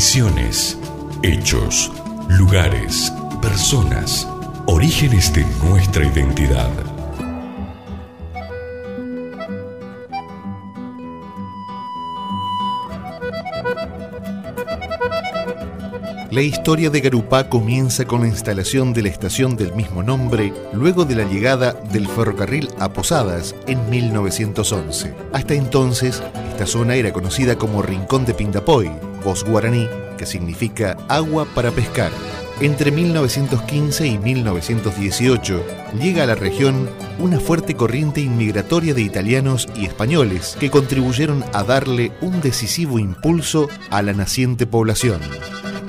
Misiones, hechos, lugares, personas, orígenes de nuestra identidad. La historia de Garupá comienza con la instalación de la estación del mismo nombre luego de la llegada del ferrocarril a Posadas en 1911. Hasta entonces, esta zona era conocida como Rincón de Pindapoy, voz guaraní que significa agua para pescar. Entre 1915 y 1918 llega a la región una fuerte corriente inmigratoria de italianos y españoles que contribuyeron a darle un decisivo impulso a la naciente población.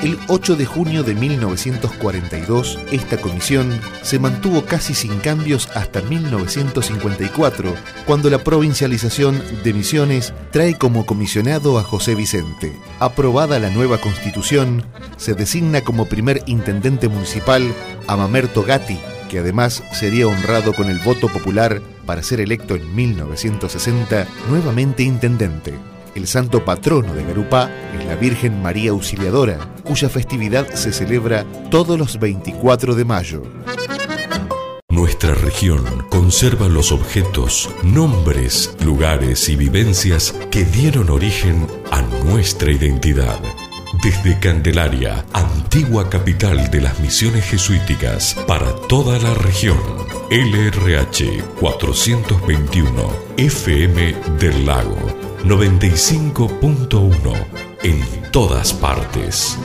El 8 de junio de 1942, esta comisión se mantuvo casi sin cambios hasta 1954, cuando la provincialización de Misiones trae como comisionado a José Vicente. Aprobada la nueva constitución, se designa como primer intendente municipal a Mamerto Gatti, que además sería honrado con el voto popular para ser electo en 1960 nuevamente intendente. El santo patrono de Garupá es la Virgen María Auxiliadora, cuya festividad se celebra todos los 24 de mayo. Nuestra región conserva los objetos, nombres, lugares y vivencias que dieron origen a nuestra identidad. Desde Candelaria, antigua capital de las misiones jesuíticas, para toda la región. LRH 421, FM del Lago 95.1 en todas partes.